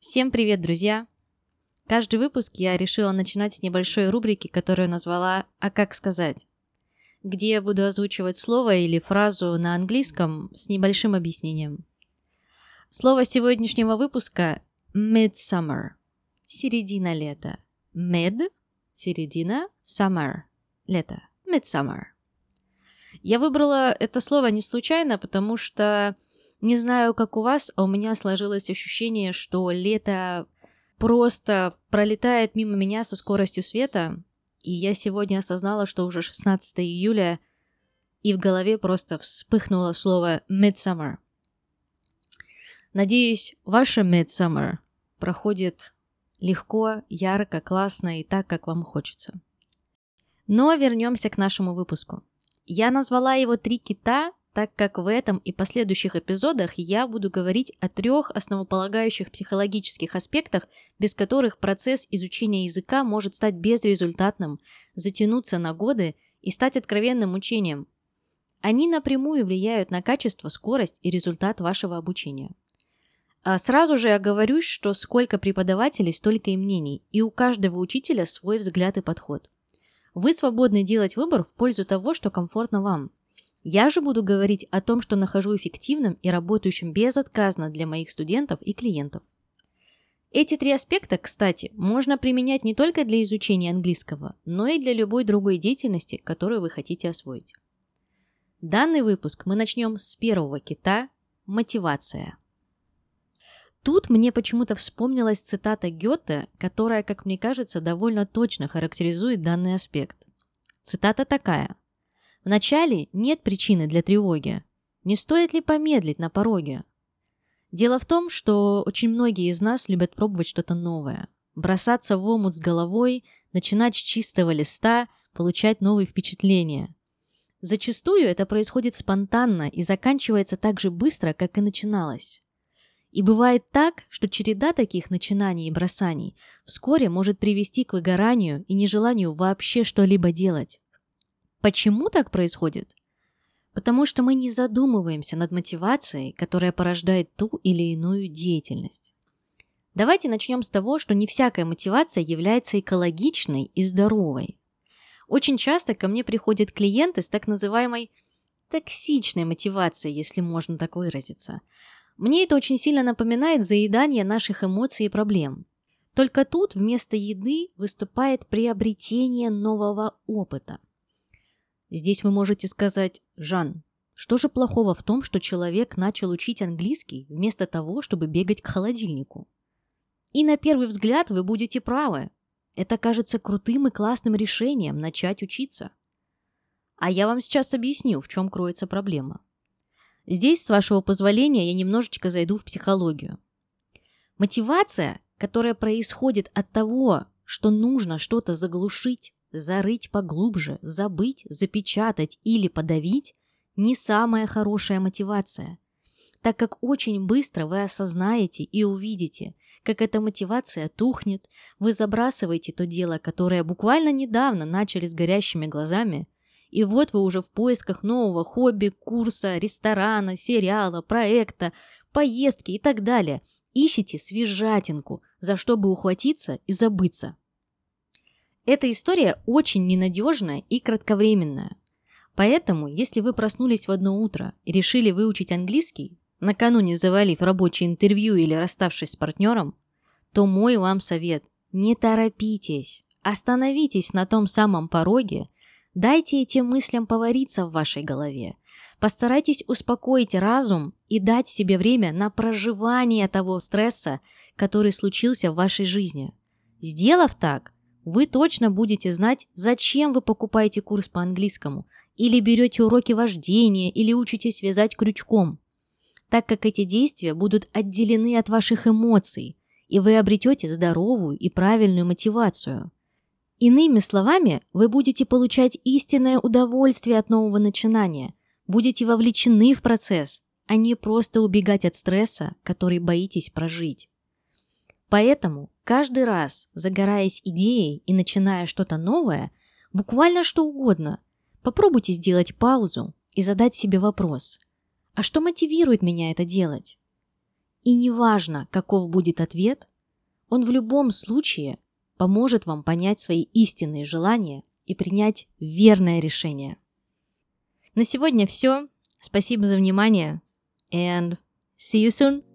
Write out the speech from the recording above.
Всем привет, друзья! Каждый выпуск я решила начинать с небольшой рубрики, которую назвала «А как сказать?», где я буду озвучивать слово или фразу на английском с небольшим объяснением. Слово сегодняшнего выпуска – midsummer – середина лета. Mid – середина, summer – лето. Midsummer. Я выбрала это слово не случайно, потому что не знаю, как у вас, а у меня сложилось ощущение, что лето просто пролетает мимо меня со скоростью света, и я сегодня осознала, что уже 16 июля, и в голове просто вспыхнуло слово «midsummer». Надеюсь, ваше midsummer проходит легко, ярко, классно и так, как вам хочется. Но вернемся к нашему выпуску. Я назвала его «Три кита», так как в этом и последующих эпизодах я буду говорить о трех основополагающих психологических аспектах, без которых процесс изучения языка может стать безрезультатным, затянуться на годы и стать откровенным учением. Они напрямую влияют на качество, скорость и результат вашего обучения. А сразу же я говорю, что сколько преподавателей, столько и мнений, и у каждого учителя свой взгляд и подход. Вы свободны делать выбор в пользу того, что комфортно вам – я же буду говорить о том, что нахожу эффективным и работающим безотказно для моих студентов и клиентов. Эти три аспекта, кстати, можно применять не только для изучения английского, но и для любой другой деятельности, которую вы хотите освоить. Данный выпуск мы начнем с первого кита – мотивация. Тут мне почему-то вспомнилась цитата Гёте, которая, как мне кажется, довольно точно характеризует данный аспект. Цитата такая – Вначале нет причины для тревоги. Не стоит ли помедлить на пороге? Дело в том, что очень многие из нас любят пробовать что-то новое. Бросаться в омут с головой, начинать с чистого листа, получать новые впечатления. Зачастую это происходит спонтанно и заканчивается так же быстро, как и начиналось. И бывает так, что череда таких начинаний и бросаний вскоре может привести к выгоранию и нежеланию вообще что-либо делать. Почему так происходит? Потому что мы не задумываемся над мотивацией, которая порождает ту или иную деятельность. Давайте начнем с того, что не всякая мотивация является экологичной и здоровой. Очень часто ко мне приходят клиенты с так называемой токсичной мотивацией, если можно так выразиться. Мне это очень сильно напоминает заедание наших эмоций и проблем. Только тут вместо еды выступает приобретение нового опыта – Здесь вы можете сказать «Жан, что же плохого в том, что человек начал учить английский вместо того, чтобы бегать к холодильнику? И на первый взгляд вы будете правы. Это кажется крутым и классным решением начать учиться. А я вам сейчас объясню, в чем кроется проблема. Здесь, с вашего позволения, я немножечко зайду в психологию. Мотивация, которая происходит от того, что нужно что-то заглушить, Зарыть поглубже, забыть, запечатать или подавить – не самая хорошая мотивация, так как очень быстро вы осознаете и увидите, как эта мотивация тухнет, вы забрасываете то дело, которое буквально недавно начали с горящими глазами, и вот вы уже в поисках нового хобби, курса, ресторана, сериала, проекта, поездки и так далее. Ищете свежатинку, за что бы ухватиться и забыться. Эта история очень ненадежная и кратковременная. Поэтому, если вы проснулись в одно утро и решили выучить английский, накануне завалив рабочее интервью или расставшись с партнером, то мой вам совет – не торопитесь, остановитесь на том самом пороге, дайте этим мыслям повариться в вашей голове, постарайтесь успокоить разум и дать себе время на проживание того стресса, который случился в вашей жизни. Сделав так – вы точно будете знать, зачем вы покупаете курс по английскому, или берете уроки вождения, или учитесь вязать крючком, так как эти действия будут отделены от ваших эмоций, и вы обретете здоровую и правильную мотивацию. Иными словами, вы будете получать истинное удовольствие от нового начинания, будете вовлечены в процесс, а не просто убегать от стресса, который боитесь прожить. Поэтому каждый раз, загораясь идеей и начиная что-то новое, буквально что угодно, попробуйте сделать паузу и задать себе вопрос. А что мотивирует меня это делать? И неважно, каков будет ответ, Он в любом случае поможет вам понять свои истинные желания и принять верное решение. На сегодня все. Спасибо за внимание. And see you soon.